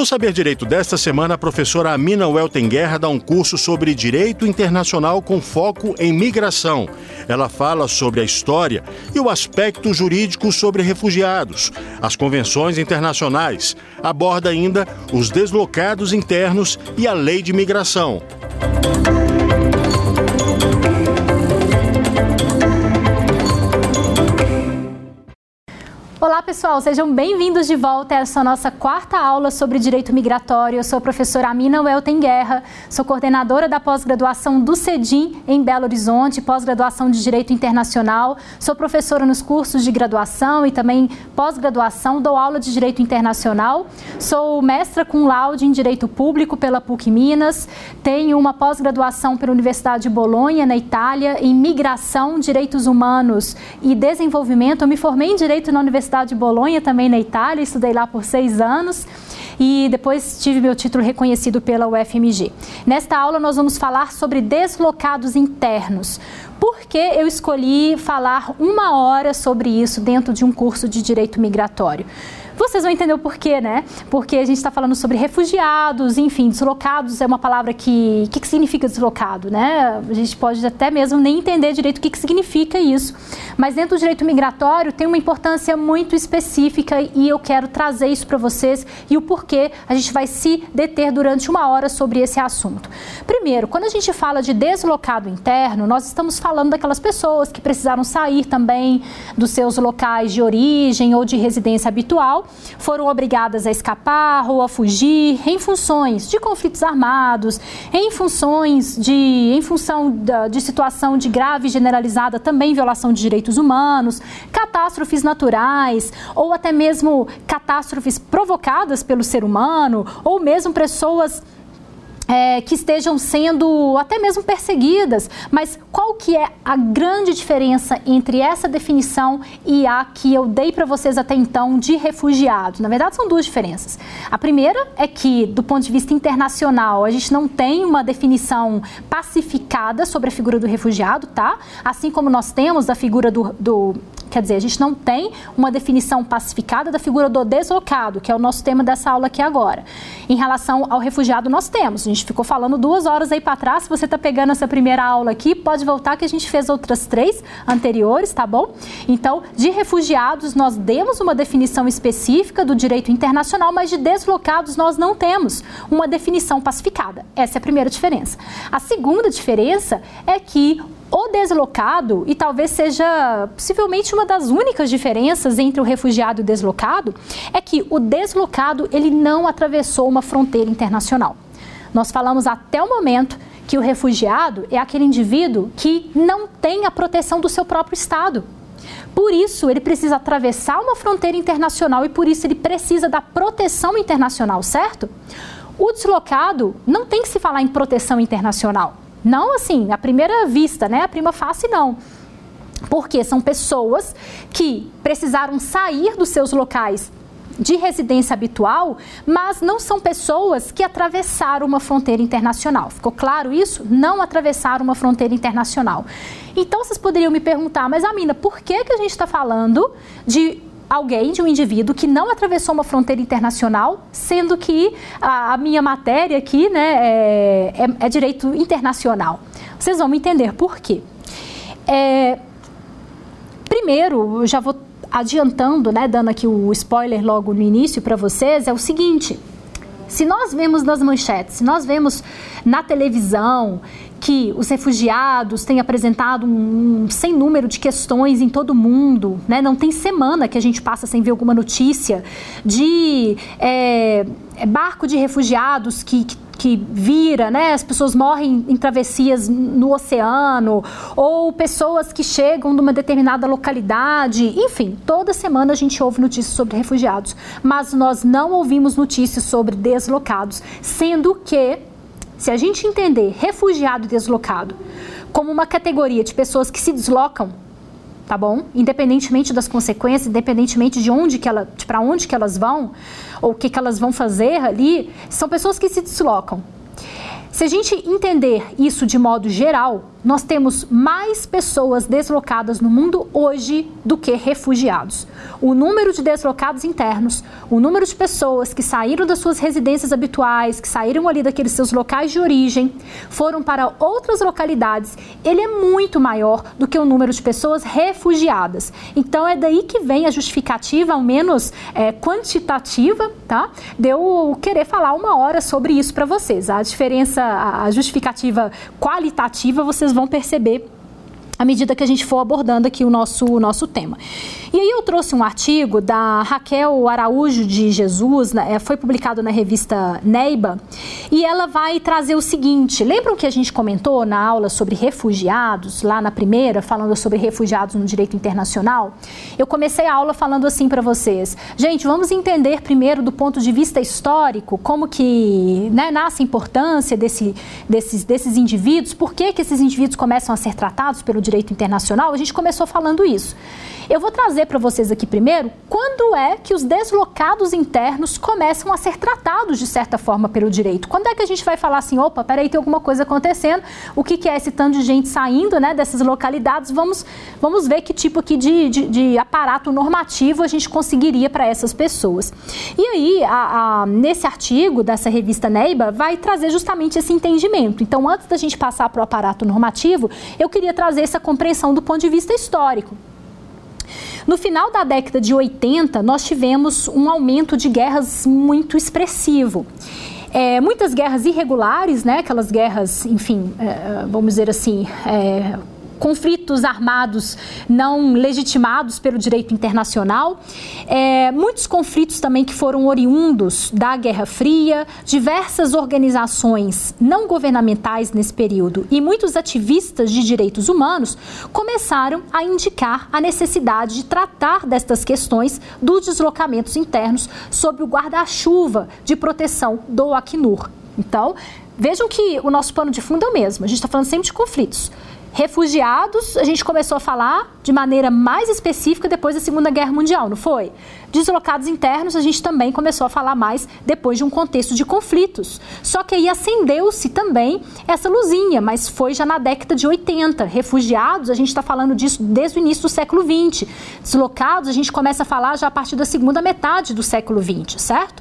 No Saber Direito desta semana, a professora Amina Welten Guerra dá um curso sobre direito internacional com foco em migração. Ela fala sobre a história e o aspecto jurídico sobre refugiados, as convenções internacionais, aborda ainda os deslocados internos e a lei de migração. Olá, pessoal, sejam bem-vindos de volta a essa nossa quarta aula sobre direito migratório. Eu sou a professora Amina Welten Guerra, sou coordenadora da pós-graduação do CEDIM em Belo Horizonte, pós-graduação de Direito Internacional. Sou professora nos cursos de graduação e também pós-graduação, dou aula de Direito Internacional. Sou mestra com laude em Direito Público pela PUC Minas. Tenho uma pós-graduação pela Universidade de Bolonha, na Itália, em Migração, Direitos Humanos e Desenvolvimento. Eu me formei em Direito na Universidade Universidade de Bolonha, também na Itália, estudei lá por seis anos e depois tive meu título reconhecido pela UFMG. Nesta aula nós vamos falar sobre deslocados internos. Por que eu escolhi falar uma hora sobre isso dentro de um curso de direito migratório? Vocês vão entender o porquê, né? Porque a gente está falando sobre refugiados, enfim, deslocados é uma palavra que. O que, que significa deslocado, né? A gente pode até mesmo nem entender direito o que, que significa isso. Mas dentro do direito migratório tem uma importância muito específica e eu quero trazer isso para vocês e o porquê a gente vai se deter durante uma hora sobre esse assunto. Primeiro, quando a gente fala de deslocado interno, nós estamos falando daquelas pessoas que precisaram sair também dos seus locais de origem ou de residência habitual foram obrigadas a escapar ou a fugir em funções de conflitos armados, em funções de, em função de situação de grave generalizada também violação de direitos humanos, catástrofes naturais ou até mesmo catástrofes provocadas pelo ser humano ou mesmo pessoas é, que estejam sendo até mesmo perseguidas. Mas qual que é a grande diferença entre essa definição e a que eu dei para vocês até então de refugiado? Na verdade, são duas diferenças. A primeira é que, do ponto de vista internacional, a gente não tem uma definição pacificada sobre a figura do refugiado, tá? Assim como nós temos a figura do, do Quer dizer, a gente não tem uma definição pacificada da figura do deslocado, que é o nosso tema dessa aula aqui agora. Em relação ao refugiado, nós temos. A gente ficou falando duas horas aí para trás. Se você está pegando essa primeira aula aqui, pode voltar que a gente fez outras três anteriores, tá bom? Então, de refugiados, nós demos uma definição específica do direito internacional, mas de deslocados nós não temos uma definição pacificada. Essa é a primeira diferença. A segunda diferença é que o deslocado, e talvez seja possivelmente uma das únicas diferenças entre o refugiado e o deslocado, é que o deslocado ele não atravessou uma fronteira internacional. Nós falamos até o momento que o refugiado é aquele indivíduo que não tem a proteção do seu próprio Estado. Por isso, ele precisa atravessar uma fronteira internacional e por isso ele precisa da proteção internacional, certo? O deslocado não tem que se falar em proteção internacional. Não assim, à primeira vista, né? A prima face não. Porque são pessoas que precisaram sair dos seus locais de residência habitual, mas não são pessoas que atravessaram uma fronteira internacional. Ficou claro isso? Não atravessaram uma fronteira internacional. Então vocês poderiam me perguntar, mas Amina, por que, que a gente está falando de alguém, de um indivíduo que não atravessou uma fronteira internacional, sendo que a, a minha matéria aqui né, é, é, é, direito internacional. Vocês vão entender por quê. É, primeiro, já vou adiantando, né, dando aqui o spoiler logo no início para vocês, é o seguinte. Se nós vemos nas manchetes, se nós vemos na televisão que os refugiados têm apresentado um, sem número de questões em todo o mundo, né? não tem semana que a gente passa sem ver alguma notícia de é, barco de refugiados que, que que vira, né? As pessoas morrem em travessias no oceano, ou pessoas que chegam numa determinada localidade. Enfim, toda semana a gente ouve notícias sobre refugiados, mas nós não ouvimos notícias sobre deslocados, sendo que se a gente entender refugiado e deslocado como uma categoria de pessoas que se deslocam, tá bom? Independentemente das consequências, independentemente de onde que ela, para onde que elas vão ou o que que elas vão fazer ali, são pessoas que se deslocam. Se a gente entender isso de modo geral, nós temos mais pessoas deslocadas no mundo hoje do que refugiados. O número de deslocados internos, o número de pessoas que saíram das suas residências habituais, que saíram ali daqueles seus locais de origem, foram para outras localidades, ele é muito maior do que o número de pessoas refugiadas. Então é daí que vem a justificativa, ao menos é, quantitativa, tá? De eu querer falar uma hora sobre isso para vocês. A diferença, a justificativa qualitativa, vocês vão perceber à medida que a gente for abordando aqui o nosso, o nosso tema. E aí eu trouxe um artigo da Raquel Araújo de Jesus, né, foi publicado na revista Neiba, e ela vai trazer o seguinte: lembram que a gente comentou na aula sobre refugiados, lá na primeira, falando sobre refugiados no direito internacional? Eu comecei a aula falando assim para vocês: gente, vamos entender primeiro do ponto de vista histórico como que né, nasce a importância desse, desses, desses indivíduos, por que, que esses indivíduos começam a ser tratados pelo direito internacional. A gente começou falando isso. Eu vou trazer para vocês aqui primeiro quando é que os deslocados internos começam a ser tratados de certa forma pelo direito. Quando é que a gente vai falar assim, opa, peraí, tem alguma coisa acontecendo, o que, que é esse tanto de gente saindo né, dessas localidades? Vamos, vamos ver que tipo aqui de, de, de aparato normativo a gente conseguiria para essas pessoas. E aí, a, a, nesse artigo dessa revista Neiba, vai trazer justamente esse entendimento. Então, antes da gente passar para o aparato normativo, eu queria trazer essa compreensão do ponto de vista histórico. No final da década de 80, nós tivemos um aumento de guerras muito expressivo. É, muitas guerras irregulares, né? Aquelas guerras, enfim, é, vamos dizer assim, é, conflitos armados não legitimados pelo direito internacional, é, muitos conflitos também que foram oriundos da Guerra Fria, diversas organizações não governamentais nesse período e muitos ativistas de direitos humanos começaram a indicar a necessidade de tratar destas questões dos deslocamentos internos sob o guarda-chuva de proteção do Acnur. Então, vejam que o nosso pano de fundo é o mesmo. A gente está falando sempre de conflitos. Refugiados, a gente começou a falar de maneira mais específica depois da Segunda Guerra Mundial, não foi? Deslocados internos, a gente também começou a falar mais depois de um contexto de conflitos. Só que aí acendeu-se também essa luzinha, mas foi já na década de 80. Refugiados, a gente está falando disso desde o início do século 20. Deslocados, a gente começa a falar já a partir da segunda metade do século 20, certo?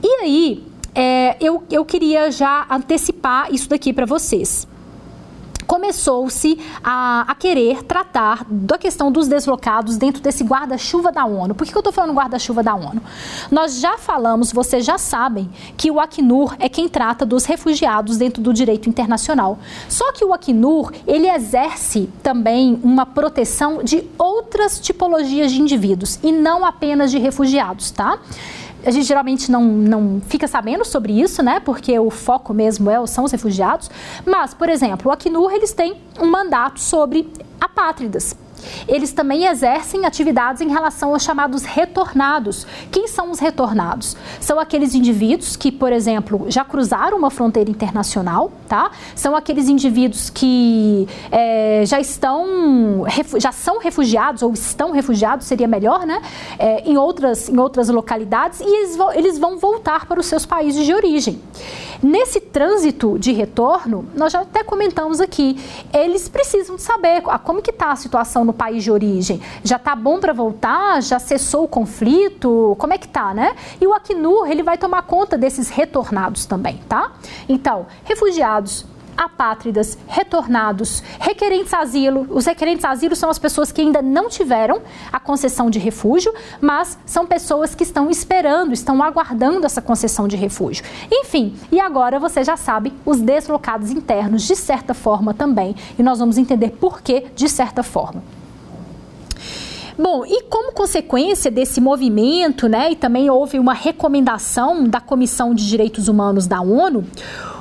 E aí, é, eu, eu queria já antecipar isso daqui para vocês começou-se a, a, querer tratar da questão dos deslocados dentro desse guarda-chuva da ONU. Por que, que eu estou falando guarda-chuva da ONU? Nós já falamos, vocês já sabem, que o Acnur é quem trata dos refugiados dentro do direito internacional. Só que o Acnur, ele exerce também uma proteção de outras tipologias de indivíduos e não apenas de refugiados, tá? A gente geralmente não, não fica sabendo sobre isso, né? Porque o foco mesmo é, são os refugiados. Mas, por exemplo, o Acnur, eles têm um mandato sobre apátridas. Eles também exercem atividades em relação aos chamados retornados. Quem são os retornados? São aqueles indivíduos que, por exemplo, já cruzaram uma fronteira internacional, tá? São aqueles indivíduos que é, já estão, já são refugiados ou estão refugiados, seria melhor, né? É, em, outras, em outras localidades e eles eles vão voltar para os seus países de origem. Nesse trânsito de retorno, nós já até comentamos aqui, eles precisam saber como que está a situação no país de origem. Já está bom para voltar? Já cessou o conflito? Como é que tá, né? E o Acnur, ele vai tomar conta desses retornados também, tá? Então, refugiados, apátridas, retornados, requerentes asilo. Os requerentes asilo são as pessoas que ainda não tiveram a concessão de refúgio, mas são pessoas que estão esperando, estão aguardando essa concessão de refúgio. Enfim, e agora você já sabe os deslocados internos, de certa forma também, e nós vamos entender por que de certa forma. Bom, e como consequência desse movimento, né, e também houve uma recomendação da Comissão de Direitos Humanos da ONU,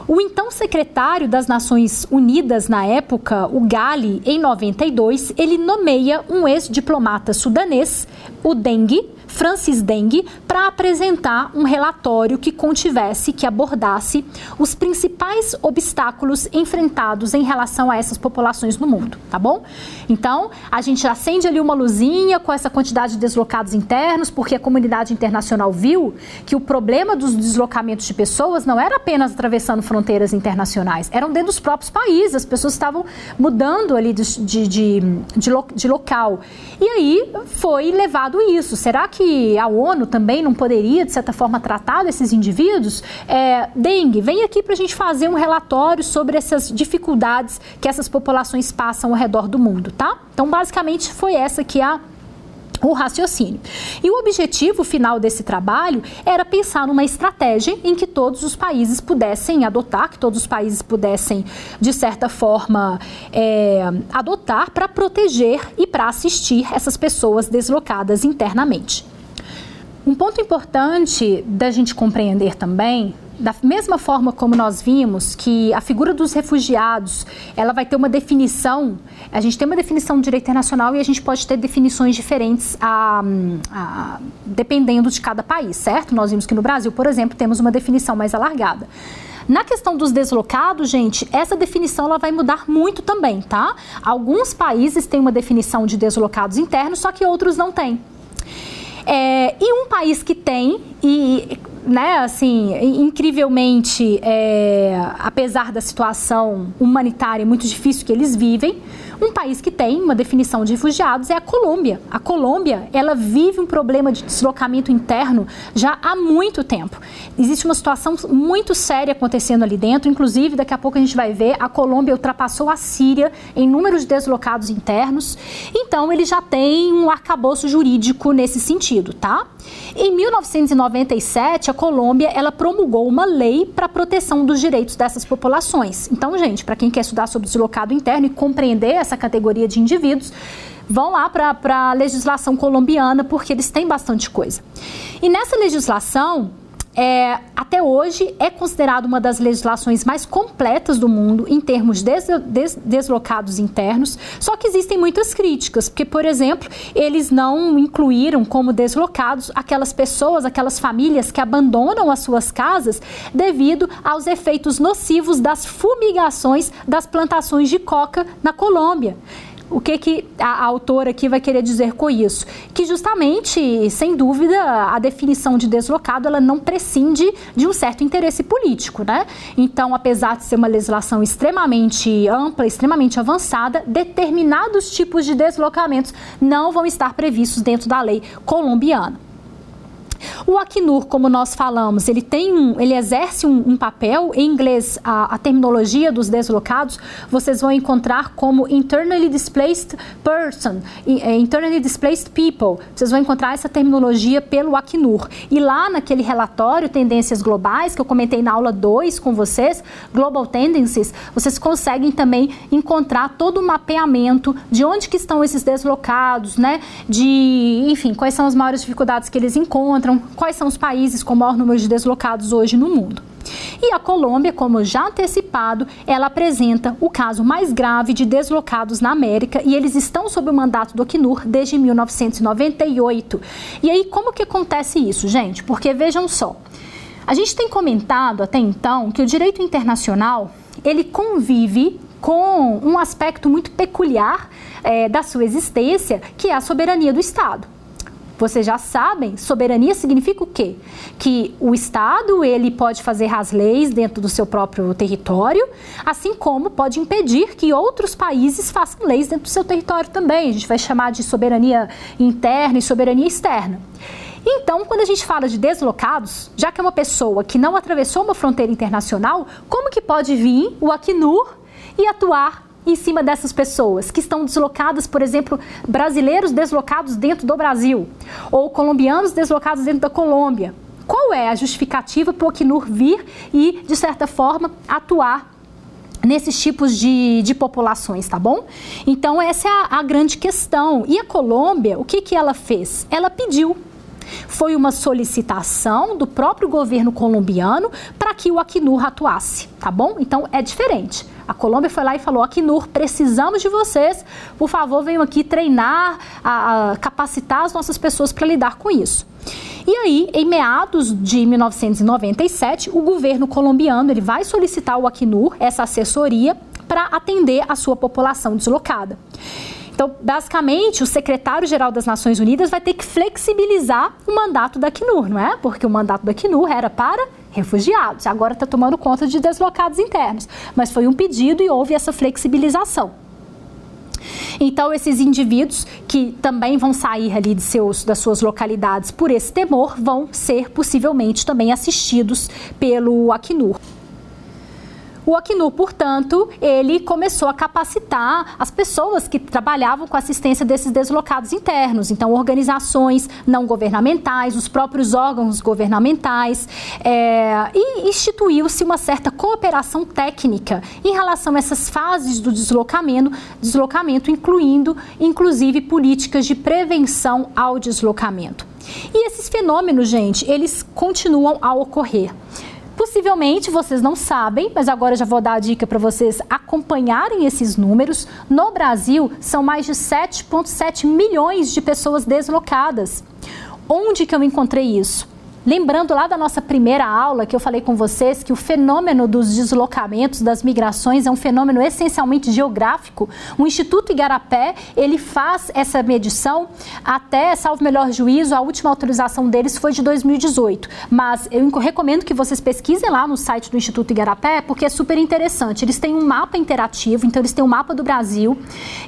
o então secretário das Nações Unidas na época, o Gali, em 92, ele nomeia um ex-diplomata sudanês, o Deng, Francis Deng, para apresentar um relatório que contivesse, que abordasse os principais obstáculos enfrentados em relação a essas populações no mundo, tá bom? Então, a gente acende ali uma luzinha com essa quantidade de deslocados internos, porque a comunidade internacional viu que o problema dos deslocamentos de pessoas não era apenas atravessando fronteiras internacionais, eram dentro dos próprios países, as pessoas estavam mudando ali de, de, de, de, de local. E aí foi levado isso. Será que a ONU também não poderia, de certa forma, tratar desses indivíduos? É, dengue, vem aqui para a gente fazer um relatório sobre essas dificuldades que essas populações passam ao redor do mundo, tá? Então, basicamente, foi essa que a o raciocínio. E o objetivo final desse trabalho era pensar numa estratégia em que todos os países pudessem adotar, que todos os países pudessem, de certa forma, é, adotar para proteger e para assistir essas pessoas deslocadas internamente. Um ponto importante da gente compreender também da mesma forma como nós vimos que a figura dos refugiados ela vai ter uma definição, a gente tem uma definição do direito internacional e a gente pode ter definições diferentes a, a, dependendo de cada país, certo? Nós vimos que no Brasil, por exemplo, temos uma definição mais alargada. Na questão dos deslocados, gente, essa definição ela vai mudar muito também, tá? Alguns países têm uma definição de deslocados internos, só que outros não têm. É, e um país que tem, e né, assim, incrivelmente, é, apesar da situação humanitária muito difícil que eles vivem, um país que tem uma definição de refugiados é a Colômbia. A Colômbia, ela vive um problema de deslocamento interno já há muito tempo. Existe uma situação muito séria acontecendo ali dentro, inclusive daqui a pouco a gente vai ver, a Colômbia ultrapassou a Síria em número de deslocados internos. Então, ele já tem um arcabouço jurídico nesse sentido, tá? Em 1997, a Colômbia ela promulgou uma lei para proteção dos direitos dessas populações. Então, gente, para quem quer estudar sobre deslocado interno e compreender essa categoria de indivíduos, vão lá para a legislação colombiana, porque eles têm bastante coisa. E nessa legislação, é, até hoje é considerado uma das legislações mais completas do mundo em termos de des, des, deslocados internos, só que existem muitas críticas, porque, por exemplo, eles não incluíram como deslocados aquelas pessoas, aquelas famílias que abandonam as suas casas devido aos efeitos nocivos das fumigações das plantações de coca na Colômbia. O que, que a, a autora aqui vai querer dizer com isso? Que justamente, sem dúvida, a definição de deslocado ela não prescinde de um certo interesse político, né? Então, apesar de ser uma legislação extremamente ampla, extremamente avançada, determinados tipos de deslocamentos não vão estar previstos dentro da lei colombiana. O Acnur, como nós falamos, ele tem um, ele exerce um, um papel, em inglês, a, a, terminologia dos deslocados, vocês vão encontrar como internally displaced person, é, internally displaced people. Vocês vão encontrar essa terminologia pelo Acnur. E lá naquele relatório Tendências Globais, que eu comentei na aula 2 com vocês, Global Tendencies, vocês conseguem também encontrar todo o mapeamento de onde que estão esses deslocados, né? De, enfim, quais são as maiores dificuldades que eles encontram, quais são os países com maior número de deslocados hoje no mundo. E a Colômbia, como já antecipado, ela apresenta o caso mais grave de deslocados na América e eles estão sob o mandato do Acnur desde 1998. E aí, como que acontece isso, gente? Porque vejam só, a gente tem comentado até então que o direito internacional ele convive com um aspecto muito peculiar é, da sua existência, que é a soberania do Estado vocês já sabem, soberania significa o quê? Que o Estado ele pode fazer as leis dentro do seu próprio território, assim como pode impedir que outros países façam leis dentro do seu território também. A gente vai chamar de soberania interna e soberania externa. Então, quando a gente fala de deslocados, já que é uma pessoa que não atravessou uma fronteira internacional, como que pode vir o Acnur e atuar em cima dessas pessoas que estão deslocadas, por exemplo, brasileiros deslocados dentro do Brasil ou colombianos deslocados dentro da Colômbia. Qual é a justificativa para o Acnur vir e, de certa forma, atuar nesses tipos de, de populações, tá bom? Então, essa é a, a grande questão. E a Colômbia, o que, que ela fez? Ela pediu foi uma solicitação do próprio governo colombiano para que o Acnur atuasse, tá bom? Então é diferente. A Colômbia foi lá e falou: Acnur, precisamos de vocês, por favor, venham aqui treinar, a, a capacitar as nossas pessoas para lidar com isso. E aí, em meados de 1997, o governo colombiano ele vai solicitar ao Acnur essa assessoria para atender a sua população deslocada. Então, basicamente, o secretário-geral das Nações Unidas vai ter que flexibilizar o mandato da Acnur, não é? Porque o mandato da Acnur era para refugiados, agora está tomando conta de deslocados internos. Mas foi um pedido e houve essa flexibilização. Então, esses indivíduos que também vão sair ali de seus, das suas localidades por esse temor vão ser possivelmente também assistidos pelo Acnur. O Acnur, portanto, ele começou a capacitar as pessoas que trabalhavam com assistência desses deslocados internos. Então, organizações não governamentais, os próprios órgãos governamentais, é, e instituiu-se uma certa cooperação técnica em relação a essas fases do deslocamento, deslocamento incluindo, inclusive, políticas de prevenção ao deslocamento. E esses fenômenos, gente, eles continuam a ocorrer. Possivelmente vocês não sabem, mas agora já vou dar a dica para vocês acompanharem esses números. No Brasil, são mais de 7,7 milhões de pessoas deslocadas. Onde que eu encontrei isso? Lembrando lá da nossa primeira aula que eu falei com vocês que o fenômeno dos deslocamentos, das migrações é um fenômeno essencialmente geográfico. O Instituto Igarapé, ele faz essa medição até, salvo melhor juízo, a última autorização deles foi de 2018. Mas eu recomendo que vocês pesquisem lá no site do Instituto Igarapé, porque é super interessante. Eles têm um mapa interativo, então eles têm um mapa do Brasil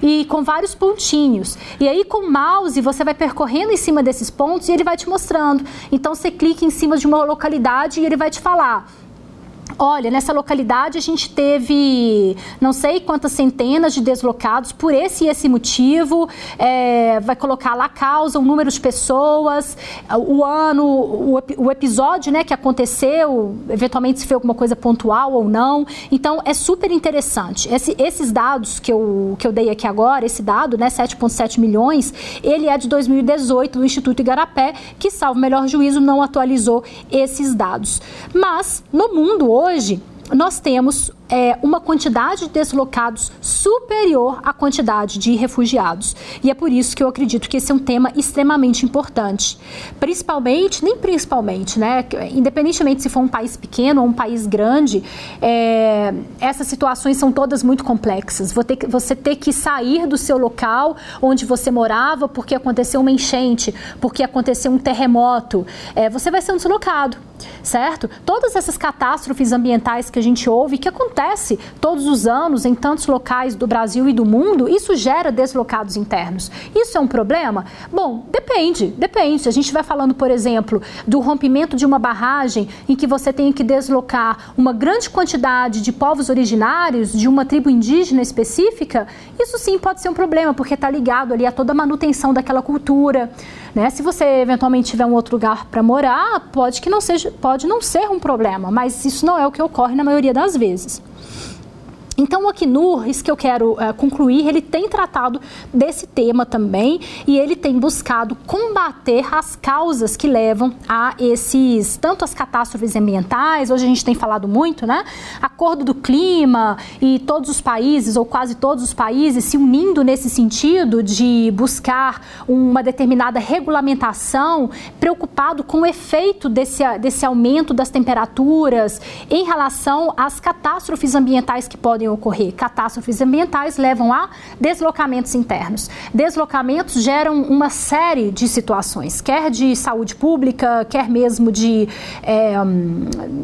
e com vários pontinhos. E aí com o mouse você vai percorrendo em cima desses pontos e ele vai te mostrando. Então você clica clique em cima de uma localidade e ele vai te falar Olha, nessa localidade a gente teve não sei quantas centenas de deslocados por esse e esse motivo. É, vai colocar lá a causa, o número de pessoas, o ano, o, o, episódio né, que aconteceu, eventualmente se foi alguma coisa pontual ou não. Então é super interessante. Esse, esses dados que eu, que eu dei aqui agora, esse dado, né, 7,7 milhões, ele é de 2018 do Instituto Igarapé, que, salvo melhor juízo, não atualizou esses dados. Mas no mundo hoje, nós temos é, uma quantidade de deslocados superior à quantidade de refugiados. E é por isso que eu acredito que esse é um tema extremamente importante. Principalmente, nem principalmente, né? Independentemente se for um país pequeno ou um país grande, é, essas situações são todas muito complexas. Ter, você ter que sair do seu local onde você morava porque aconteceu uma enchente, porque aconteceu um terremoto, é, você vai ser um deslocado, certo? Todas essas catástrofes ambientais que a gente ouve, que acontecem acontece todos os anos em tantos locais do Brasil e do mundo, isso gera deslocados internos. Isso é um problema? Bom, depende, depende. A gente vai falando, por exemplo, do rompimento de uma barragem em que você tem que deslocar uma grande quantidade de povos originários de uma tribo indígena específica, isso sim pode ser um problema, porque está ligado ali a toda a manutenção daquela cultura. Né? Se você eventualmente tiver um outro lugar para morar, pode que não seja, pode não ser um problema, mas isso não é o que ocorre na maioria das vezes. Então, o Acnur, isso que eu quero uh, concluir, ele tem tratado desse tema também e ele tem buscado combater as causas que levam a esses, tanto as catástrofes ambientais, hoje a gente tem falado muito, né? Acordo do clima e todos os países, ou quase todos os países, se unindo nesse sentido de buscar uma determinada regulamentação, preocupado com o efeito desse, desse aumento das temperaturas em relação às catástrofes ambientais que podem podem ocorrer. Catástrofes ambientais levam a deslocamentos internos. Deslocamentos geram uma série de situações, quer de saúde pública, quer mesmo de, é,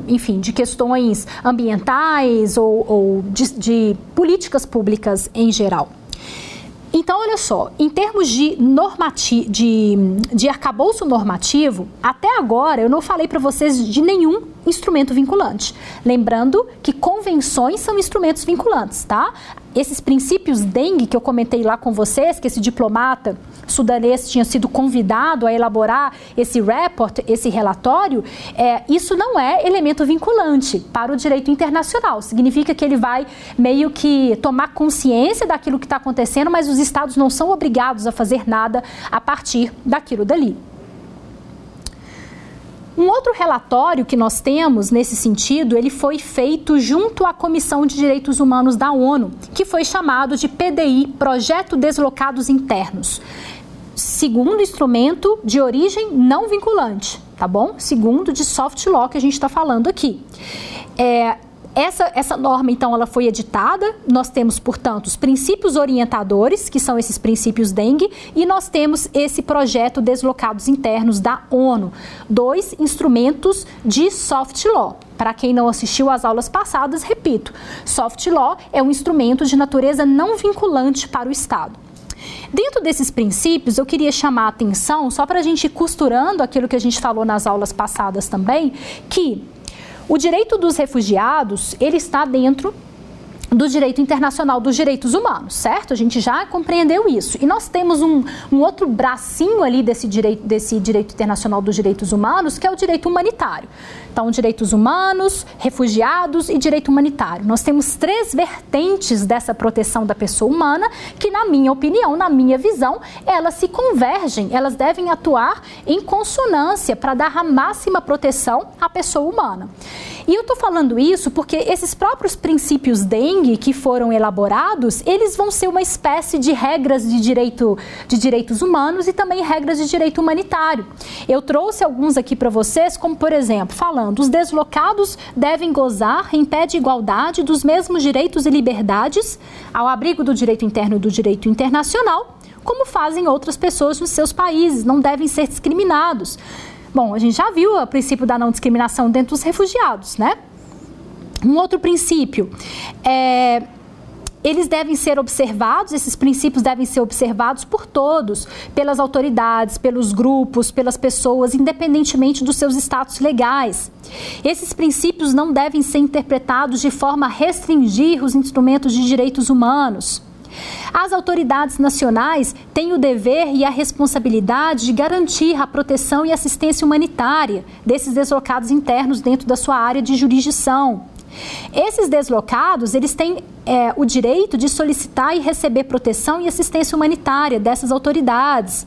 enfim, de questões ambientais ou, ou de, de políticas públicas em geral. Então, olha só, em termos de, normati de, de arcabouço normativo, até agora eu não falei para vocês de nenhum instrumento vinculante. Lembrando que convenções são instrumentos vinculantes, tá? Esses princípios dengue que eu comentei lá com vocês, que esse diplomata sudanês tinha sido convidado a elaborar esse report, esse relatório, é, isso não é elemento vinculante para o direito internacional. Significa que ele vai meio que tomar consciência daquilo que está acontecendo, mas os estados não são obrigados a fazer nada a partir daquilo dali. Um outro relatório que nós temos nesse sentido, ele foi feito junto à Comissão de Direitos Humanos da ONU, que foi chamado de PDI, Projeto Deslocados Internos. segundo instrumento de origem não vinculante, tá bom? Segundo de soft law que a gente está falando aqui. É, essa, essa norma, então, ela foi editada. Nós temos, portanto, os princípios orientadores, que são esses princípios dengue, e nós temos esse projeto Deslocados Internos da ONU. Dois instrumentos de soft law. Para quem não assistiu às aulas passadas, repito: soft law é um instrumento de natureza não vinculante para o Estado. Dentro desses princípios, eu queria chamar a atenção, só para a gente ir costurando aquilo que a gente falou nas aulas passadas também, que o direito dos refugiados, ele está dentro do direito internacional dos direitos humanos, certo? A gente já compreendeu isso. E nós temos um, um, outro bracinho ali desse direito, desse direito internacional dos direitos humanos, que é o direito humanitário. Então, direitos humanos, refugiados e direito humanitário. Nós temos três vertentes dessa proteção da pessoa humana que, na minha opinião, na minha visão, elas se convergem, elas devem atuar em consonância para dar a máxima proteção à pessoa humana. E eu estou falando isso porque esses próprios princípios que foram elaborados, eles vão ser uma espécie de regras de direito de direitos humanos e também regras de direito humanitário. Eu trouxe alguns aqui para vocês, como por exemplo, falando, os deslocados devem gozar em pé de igualdade dos mesmos direitos e liberdades ao abrigo do direito interno e do direito internacional, como fazem outras pessoas nos seus países, não devem ser discriminados. Bom, a gente já viu o princípio da não discriminação dentro dos refugiados, né? Um outro princípio é eles devem ser observados, esses princípios devem ser observados por todos, pelas autoridades, pelos grupos, pelas pessoas, independentemente dos seus status legais. Esses princípios não devem ser interpretados de forma a restringir os instrumentos de direitos humanos. As autoridades nacionais têm o dever e a responsabilidade de garantir a proteção e assistência humanitária desses deslocados internos dentro da sua área de jurisdição. Esses deslocados, eles têm é, o direito de solicitar e receber proteção e assistência humanitária dessas autoridades.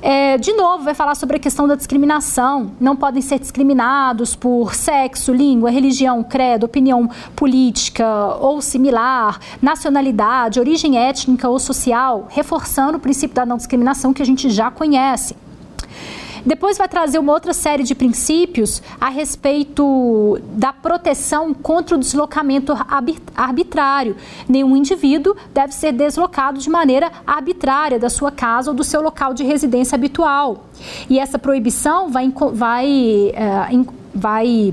É, de novo, vai falar sobre a questão da discriminação. Não podem ser discriminados por sexo, língua, religião, credo, opinião política ou similar, nacionalidade, origem étnica ou social, reforçando o princípio da não discriminação que a gente já conhece. Depois vai trazer uma outra série de princípios a respeito da proteção contra o deslocamento arbitrário. Nenhum indivíduo deve ser deslocado de maneira arbitrária da sua casa ou do seu local de residência habitual. E essa proibição vai, vai, é, vai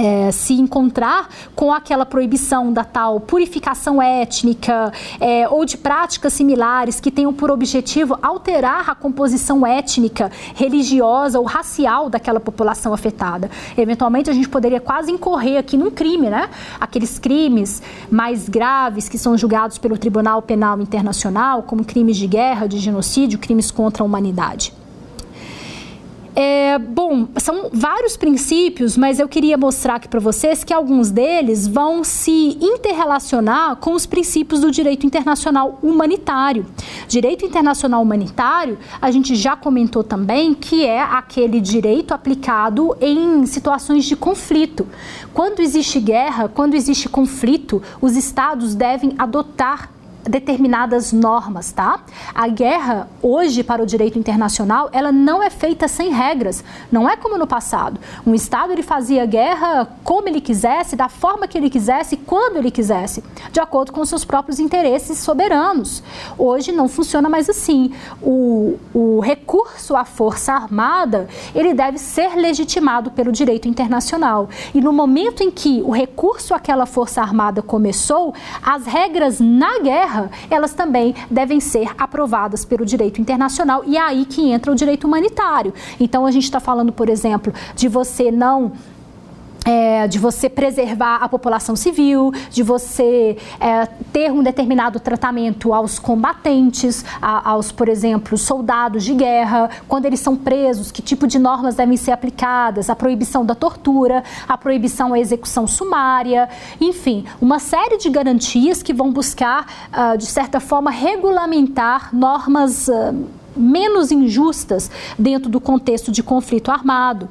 é, se encontrar com aquela proibição da tal purificação étnica é, ou de práticas similares que tenham por objetivo alterar a composição étnica, religiosa ou racial daquela população afetada. Eventualmente, a gente poderia quase incorrer aqui num crime, né? Aqueles crimes mais graves que são julgados pelo Tribunal Penal Internacional, como crimes de guerra, de genocídio, crimes contra a humanidade. É, bom, são vários princípios, mas eu queria mostrar aqui para vocês que alguns deles vão se interrelacionar com os princípios do direito internacional humanitário. Direito internacional humanitário, a gente já comentou também que é aquele direito aplicado em situações de conflito. Quando existe guerra, quando existe conflito, os estados devem adotar determinadas normas, tá? A guerra hoje para o direito internacional, ela não é feita sem regras. Não é como no passado. Um estado ele fazia guerra como ele quisesse, da forma que ele quisesse, quando ele quisesse, de acordo com seus próprios interesses soberanos. Hoje não funciona mais assim. O, o recurso à força armada, ele deve ser legitimado pelo direito internacional. E no momento em que o recurso àquela força armada começou, as regras na guerra guerra, elas também devem ser aprovadas pelo direito internacional e é aí que entra o direito humanitário. Então a gente está falando, por exemplo, de você não é, de você preservar a população civil, de você é, ter um determinado tratamento aos combatentes, a, aos, por exemplo, soldados de guerra, quando eles são presos, que tipo de normas devem ser aplicadas, a proibição da tortura, a proibição à execução sumária, enfim, uma série de garantias que vão buscar, uh, de certa forma, regulamentar normas uh, menos injustas dentro do contexto de conflito armado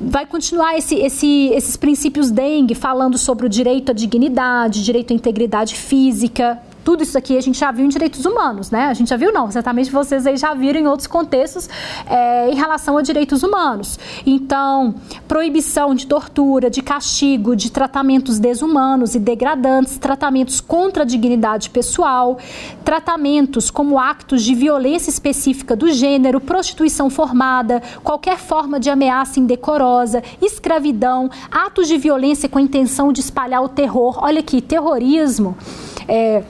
vai continuar esse, esse, esses princípios dengue falando sobre o direito à dignidade, direito à integridade física, tudo isso aqui a gente já viu em direitos humanos, né? A gente já viu, não, certamente vocês aí já viram em outros contextos é, em relação a direitos humanos. Então, proibição de tortura, de castigo, de tratamentos desumanos e degradantes, tratamentos contra a dignidade pessoal, tratamentos como actos de violência específica do gênero, prostituição formada, qualquer forma de ameaça indecorosa, escravidão, atos de violência com a intenção de espalhar o terror. Olha aqui, terrorismo. É,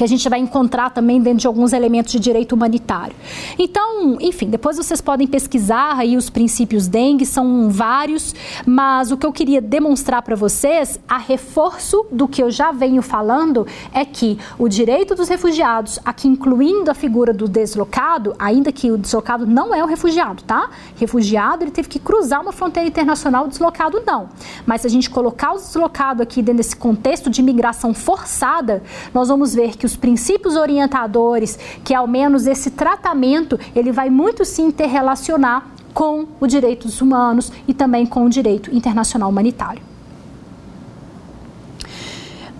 que a gente vai encontrar também dentro de alguns elementos de direito humanitário. Então, enfim, depois vocês podem pesquisar aí os princípios dengue, são vários, mas o que eu queria demonstrar para vocês, a reforço do que eu já venho falando, é que o direito dos refugiados, aqui incluindo a figura do deslocado, ainda que o deslocado não é um refugiado, tá? Refugiado, ele teve que cruzar uma fronteira internacional, deslocado não. Mas se a gente colocar o deslocado aqui dentro desse contexto de migração forçada, nós vamos ver que os princípios orientadores, que ao menos esse tratamento, ele vai muito se interrelacionar com os direitos humanos e também com o direito internacional humanitário.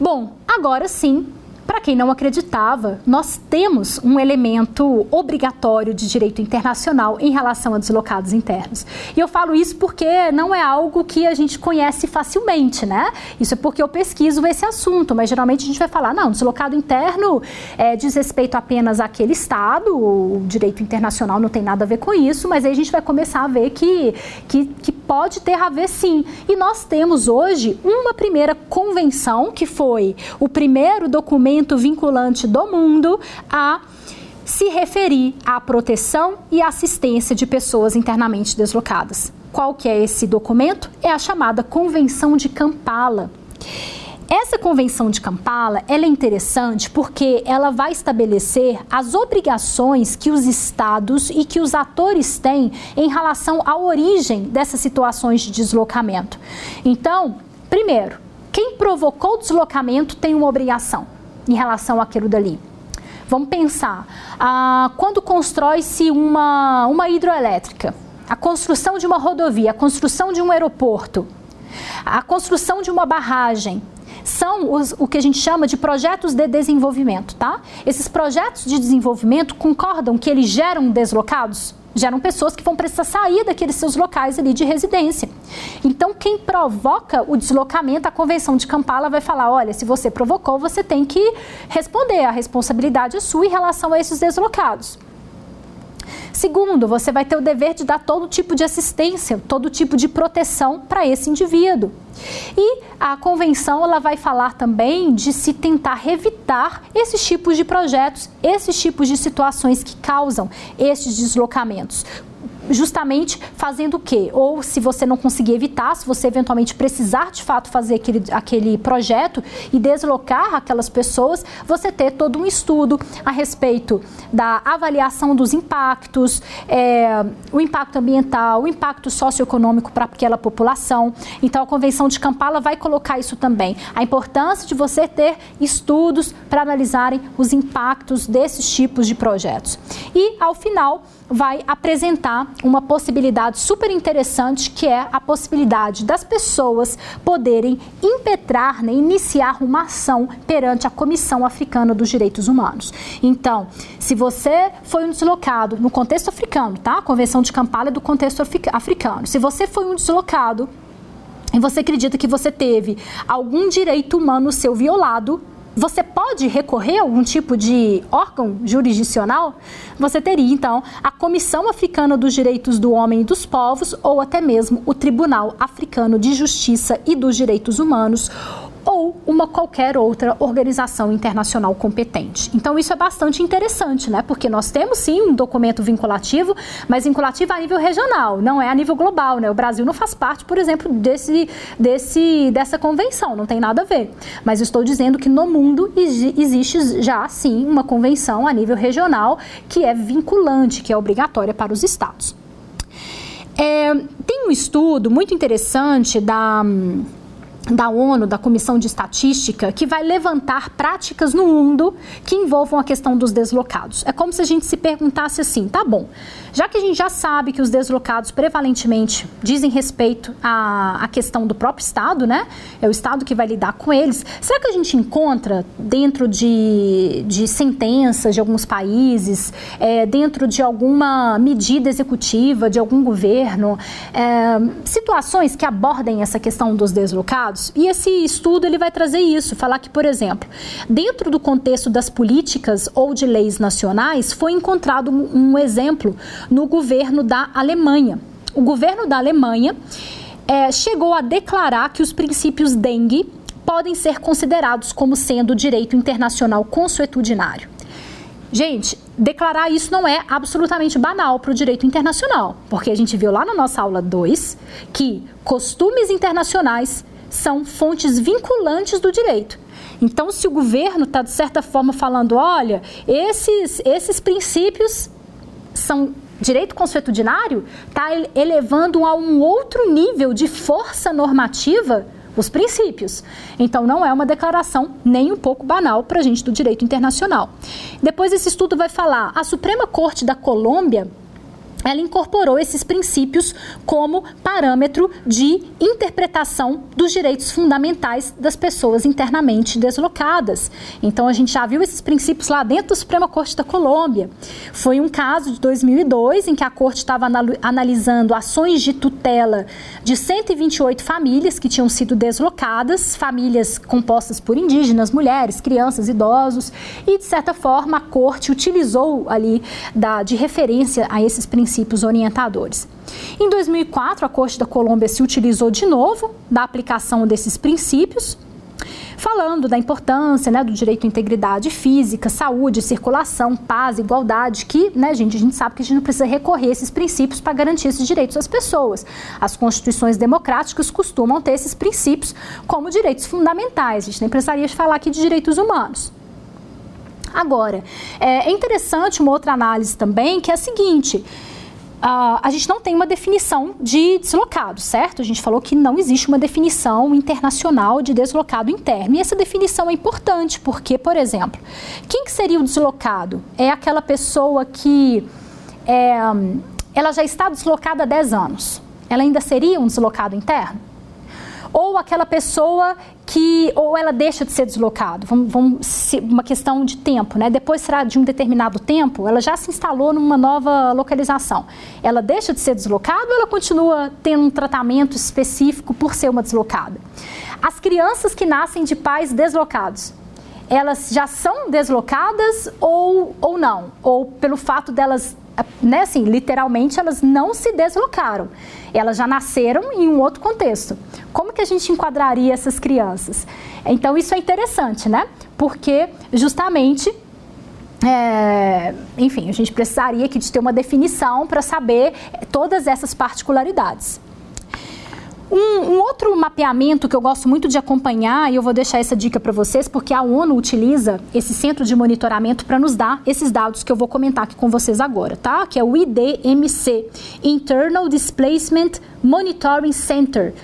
Bom, agora sim, para quem não acreditava, nós temos um elemento obrigatório de direito internacional em relação a deslocados internos. E eu falo isso porque não é algo que a gente conhece facilmente, né? Isso é porque eu pesquiso esse assunto, mas geralmente a gente vai falar, não, deslocado interno é, diz respeito apenas àquele Estado, o direito internacional não tem nada a ver com isso, mas aí a gente vai começar a ver que, que, que pode ter a ver sim. E nós temos hoje uma primeira convenção, que foi o primeiro documento vinculante do mundo a se referir à proteção e assistência de pessoas internamente deslocadas. Qual que é esse documento? É a chamada Convenção de Kampala. Essa convenção de Kampala ela é interessante porque ela vai estabelecer as obrigações que os estados e que os atores têm em relação à origem dessas situações de deslocamento. Então, primeiro, quem provocou o deslocamento tem uma obrigação em relação àquilo dali. Vamos pensar, ah, quando constrói-se uma, uma hidroelétrica, a construção de uma rodovia, a construção de um aeroporto, a construção de uma barragem, são os, o que a gente chama de projetos de desenvolvimento, tá? Esses projetos de desenvolvimento concordam que eles geram deslocados? Geram pessoas que vão precisar sair daqueles seus locais ali de residência. Então, quem provoca o deslocamento, a Convenção de Kampala vai falar: olha, se você provocou, você tem que responder, a responsabilidade é sua em relação a esses deslocados. Segundo, você vai ter o dever de dar todo tipo de assistência, todo tipo de proteção para esse indivíduo. E a convenção ela vai falar também de se tentar evitar esses tipos de projetos, esses tipos de situações que causam esses deslocamentos justamente fazendo o quê? Ou se você não conseguir evitar, se você eventualmente precisar de fato fazer aquele, aquele projeto e deslocar aquelas pessoas, você ter todo um estudo a respeito da avaliação dos impactos, é, o impacto ambiental, o impacto socioeconômico para aquela população. Então, a Convenção de Kampala vai colocar isso também. A importância de você ter estudos para analisarem os impactos desses tipos de projetos. E, ao final, vai apresentar uma possibilidade super interessante que é a possibilidade das pessoas poderem impetrar, né, iniciar uma ação perante a Comissão Africana dos Direitos Humanos. Então, se você foi um deslocado no contexto africano, tá? A Convenção de Kampala é do contexto africano. Se você foi um deslocado e você acredita que você teve algum direito humano seu violado, você pode recorrer a algum tipo de órgão jurisdicional? Você teria, então, a Comissão Africana dos Direitos do Homem e dos Povos, ou até mesmo o Tribunal Africano de Justiça e dos Direitos Humanos, ou uma qualquer outra organização internacional competente. Então isso é bastante interessante, né? Porque nós temos sim um documento vinculativo, mas vinculativo a nível regional, não é a nível global, né? O Brasil não faz parte, por exemplo, desse, desse dessa convenção, não tem nada a ver. Mas estou dizendo que no mundo existe já sim uma convenção a nível regional que é vinculante, que é obrigatória para os estados. É, tem um estudo muito interessante da da ONU, da Comissão de Estatística, que vai levantar práticas no mundo que envolvam a questão dos deslocados. É como se a gente se perguntasse assim: tá bom, já que a gente já sabe que os deslocados prevalentemente dizem respeito à, à questão do próprio Estado, né? É o Estado que vai lidar com eles, será que a gente encontra dentro de, de sentenças de alguns países, é, dentro de alguma medida executiva de algum governo, é, situações que abordem essa questão dos deslocados? E esse estudo ele vai trazer isso, falar que, por exemplo, dentro do contexto das políticas ou de leis nacionais, foi encontrado um exemplo no governo da Alemanha. O governo da Alemanha é, chegou a declarar que os princípios dengue podem ser considerados como sendo direito internacional consuetudinário. Gente, declarar isso não é absolutamente banal para o direito internacional, porque a gente viu lá na nossa aula 2 que costumes internacionais são fontes vinculantes do direito. Então, se o governo está, de certa forma, falando, olha, esses, esses princípios são direito consuetudinário, está elevando a um outro nível de força normativa os princípios. Então, não é uma declaração nem um pouco banal para a gente do direito internacional. Depois, esse estudo vai falar: a Suprema Corte da Colômbia ela incorporou esses princípios como parâmetro de interpretação dos direitos fundamentais das pessoas internamente deslocadas. Então a gente já viu esses princípios lá dentro da Suprema Corte da Colômbia. Foi um caso de 2002 em que a corte estava analisando ações de tutela de 128 famílias que tinham sido deslocadas, famílias compostas por indígenas, mulheres, crianças, idosos, e de certa forma a corte utilizou ali da, de referência a esses princípios princípios orientadores. Em 2004, a Corte da Colômbia se utilizou de novo da aplicação desses princípios, falando da importância né, do direito à integridade física, saúde, circulação, paz, igualdade, que, né, gente, a gente sabe que a gente não precisa recorrer a esses princípios para garantir esses direitos às pessoas. As constituições democráticas costumam ter esses princípios como direitos fundamentais. A gente nem precisaria falar aqui de direitos humanos. Agora, é interessante uma outra análise também, que é a seguinte: Uh, a gente não tem uma definição de deslocado, certo? A gente falou que não existe uma definição internacional de deslocado interno. E essa definição é importante, porque, por exemplo, quem que seria o deslocado? É aquela pessoa que é, ela já está deslocada há 10 anos. Ela ainda seria um deslocado interno? ou aquela pessoa que ou ela deixa de ser deslocado, vamos, vamos, uma questão de tempo, né? Depois será de um determinado tempo, ela já se instalou numa nova localização. Ela deixa de ser deslocada ou ela continua tendo um tratamento específico por ser uma deslocada? As crianças que nascem de pais deslocados, elas já são deslocadas ou, ou não? Ou pelo fato delas né, assim, literalmente elas não se deslocaram. Elas já nasceram em um outro contexto. Como que a gente enquadraria essas crianças? Então isso é interessante, né? Porque justamente é, enfim, a gente precisaria aqui de ter uma definição para saber todas essas particularidades. Um, um, outro mapeamento que eu gosto muito de acompanhar, e eu vou deixar essa dica para vocês, porque a ONU utiliza esse centro de monitoramento para nos dar esses dados que eu vou comentar aqui com vocês agora, tá? Que é o IDMC, Internal Displacement Monitoring Center.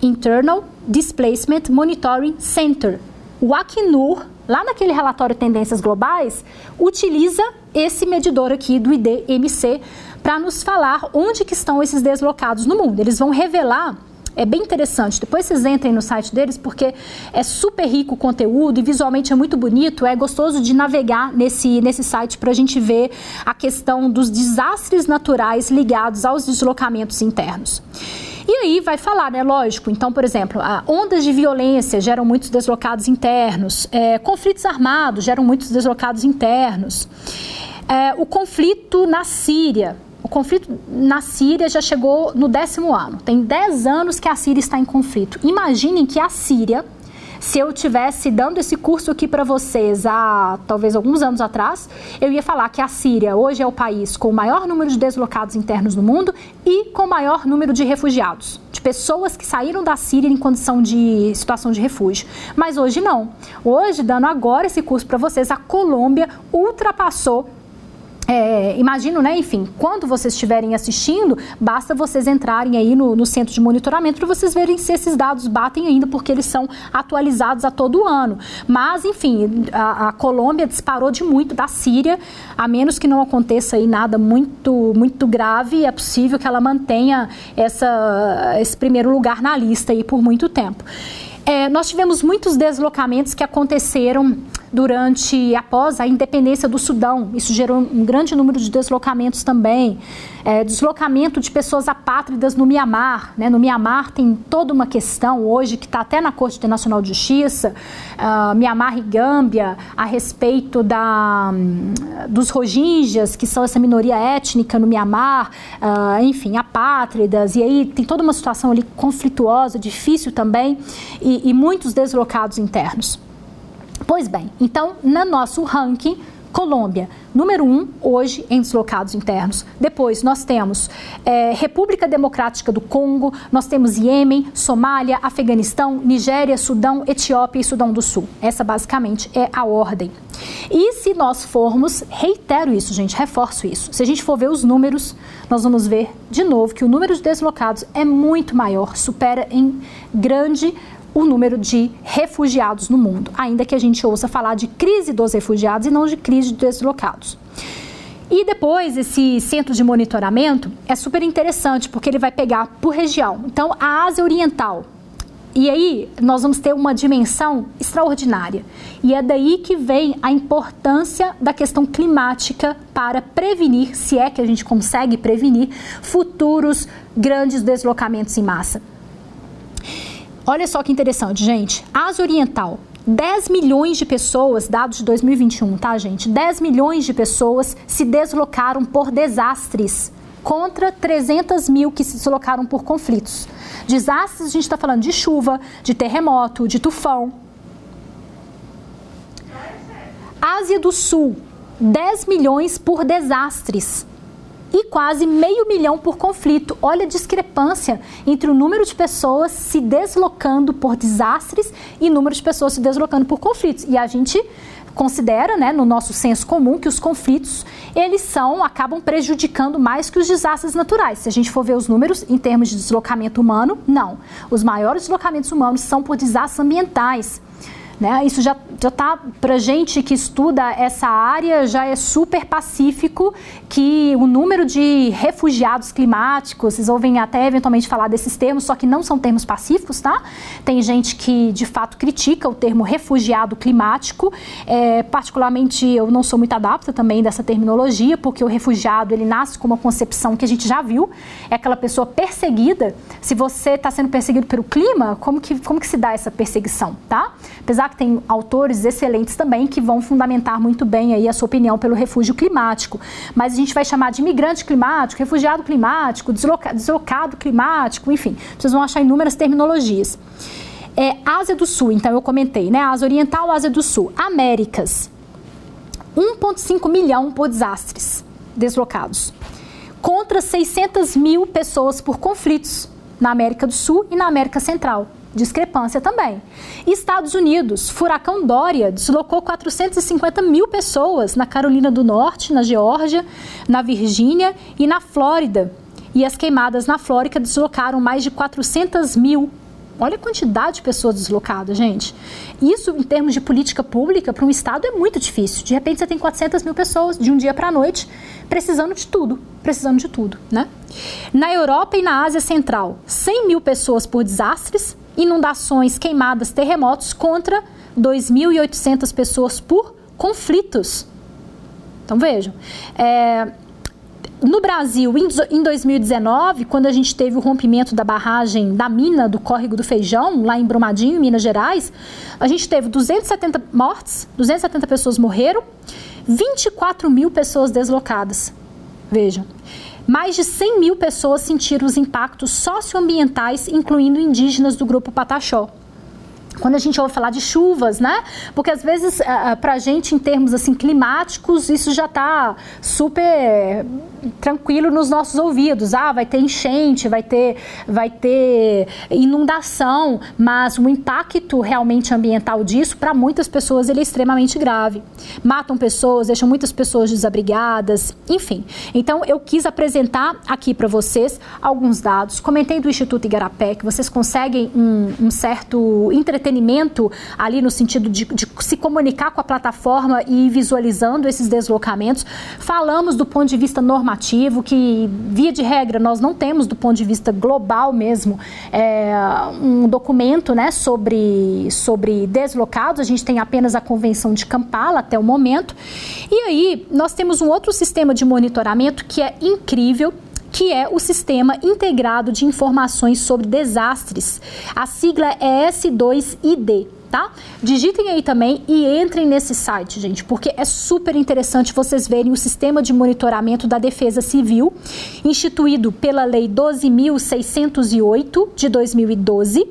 Internal Displacement Monitoring Center. O Acnur, lá naquele relatório Tendências Globais, utiliza esse medidor aqui do IDMC para nos falar onde que estão esses deslocados no mundo. Eles vão revelar é bem interessante. Depois vocês entrem no site deles porque é super rico o conteúdo e visualmente é muito bonito. É gostoso de navegar nesse, nesse site para a gente ver a questão dos desastres naturais ligados aos deslocamentos internos. E aí vai falar, né? Lógico. Então, por exemplo, ondas de violência geram muitos deslocados internos, é, conflitos armados geram muitos deslocados internos. É, o conflito na Síria o conflito na Síria já chegou no décimo ano. Tem dez anos que a Síria está em conflito. Imaginem que a Síria, se eu tivesse dando esse curso aqui para vocês há talvez alguns anos atrás, eu ia falar que a Síria hoje é o país com o maior número de deslocados internos no mundo e com o maior número de refugiados, de pessoas que saíram da Síria em condição de situação de refúgio. Mas hoje não. Hoje, dando agora esse curso para vocês, a Colômbia ultrapassou é, imagino, né, enfim, quando vocês estiverem assistindo, basta vocês entrarem aí no, no centro de monitoramento para vocês verem se esses dados batem ainda, porque eles são atualizados a todo ano. Mas, enfim, a, a Colômbia disparou de muito da Síria, a menos que não aconteça aí nada muito, muito grave, é possível que ela mantenha essa, esse primeiro lugar na lista aí por muito tempo. É, nós tivemos muitos deslocamentos que aconteceram durante, após a independência do Sudão. Isso gerou um grande número de deslocamentos também. É, deslocamento de pessoas apátridas no Mianmar. Né? No Mianmar tem toda uma questão hoje que está até na Corte Internacional de Justiça, uh, Mianmar e Gâmbia, a respeito da, um, dos Rohingyas, que são essa minoria étnica no Mianmar, uh, enfim, apátridas. E aí tem toda uma situação ali conflituosa, difícil também, e, e muitos deslocados internos. Pois bem, então, no nosso ranking, Colômbia, número um hoje em deslocados internos. Depois nós temos é, República Democrática do Congo, nós temos Iêmen, Somália, Afeganistão, Nigéria, Sudão, Etiópia e Sudão do Sul. Essa basicamente é a ordem. E se nós formos, reitero isso, gente, reforço isso. Se a gente for ver os números, nós vamos ver de novo que o número de deslocados é muito maior, supera em grande o número de refugiados no mundo, ainda que a gente ouça falar de crise dos refugiados e não de crise de deslocados. E depois, esse centro de monitoramento é super interessante, porque ele vai pegar por região. Então, a Ásia Oriental. E aí, nós vamos ter uma dimensão extraordinária. E é daí que vem a importância da questão climática para prevenir, se é que a gente consegue prevenir, futuros grandes deslocamentos em massa. Olha só que interessante, gente. Ásia Oriental, 10 milhões de pessoas, dados de 2021, tá, gente? 10 milhões de pessoas se deslocaram por desastres, contra 300 mil que se deslocaram por conflitos. Desastres, a gente está falando de chuva, de terremoto, de tufão. Ásia do Sul, 10 milhões por desastres e quase meio milhão por conflito. Olha a discrepância entre o número de pessoas se deslocando por desastres e o número de pessoas se deslocando por conflitos. E a gente considera, né, no nosso senso comum, que os conflitos eles são acabam prejudicando mais que os desastres naturais. Se a gente for ver os números em termos de deslocamento humano, não. Os maiores deslocamentos humanos são por desastres ambientais. Né? Isso já está para gente que estuda essa área já é super pacífico que o número de refugiados climáticos, vocês ouvem até eventualmente falar desses termos, só que não são termos pacíficos, tá? Tem gente que de fato critica o termo refugiado climático, é, particularmente eu não sou muito adapta também dessa terminologia, porque o refugiado ele nasce com uma concepção que a gente já viu, é aquela pessoa perseguida. Se você está sendo perseguido pelo clima, como que, como que se dá essa perseguição, tá? Apesar que tem autores excelentes também que vão fundamentar muito bem aí a sua opinião pelo refúgio climático. Mas a gente vai chamar de imigrante climático, refugiado climático, desloca, deslocado climático, enfim, vocês vão achar inúmeras terminologias. É, Ásia do Sul, então eu comentei, né? Ásia Oriental, Ásia do Sul. Américas, 1,5 milhão por desastres deslocados, contra 600 mil pessoas por conflitos na América do Sul e na América Central discrepância também. Estados Unidos, furacão Dória deslocou 450 mil pessoas na Carolina do Norte, na Geórgia, na Virgínia e na Flórida. E as queimadas na Flórida deslocaram mais de 400 mil Olha a quantidade de pessoas deslocadas, gente. Isso, em termos de política pública, para um Estado é muito difícil. De repente, você tem 400 mil pessoas, de um dia para a noite, precisando de tudo. Precisando de tudo, né? Na Europa e na Ásia Central, 100 mil pessoas por desastres, inundações, queimadas, terremotos contra 2.800 pessoas por conflitos. Então vejam, é, no Brasil, em 2019, quando a gente teve o rompimento da barragem da mina do Córrego do Feijão, lá em Brumadinho, Minas Gerais, a gente teve 270 mortes, 270 pessoas morreram, 24 mil pessoas deslocadas. Vejam mais de 100 mil pessoas sentiram os impactos socioambientais, incluindo indígenas do grupo Pataxó quando a gente ouve falar de chuvas, né? Porque às vezes para a gente em termos assim climáticos isso já está super tranquilo nos nossos ouvidos. Ah, vai ter enchente, vai ter, vai ter inundação, mas o impacto realmente ambiental disso, para muitas pessoas, ele é extremamente grave. Matam pessoas, deixam muitas pessoas desabrigadas, enfim. Então, eu quis apresentar aqui para vocês alguns dados. Comentei do Instituto Igarapé, que vocês conseguem um, um certo entretenimento ali no sentido de, de se comunicar com a plataforma e visualizando esses deslocamentos. Falamos do ponto de vista normativo, que via de regra nós não temos do ponto de vista global mesmo é, um documento né, sobre, sobre deslocados, a gente tem apenas a Convenção de Kampala até o momento. E aí nós temos um outro sistema de monitoramento que é incrível, que é o Sistema Integrado de Informações sobre Desastres. A sigla é S2ID tá? Digitem aí também e entrem nesse site, gente, porque é super interessante vocês verem o sistema de monitoramento da Defesa Civil, instituído pela Lei 12.608 de 2012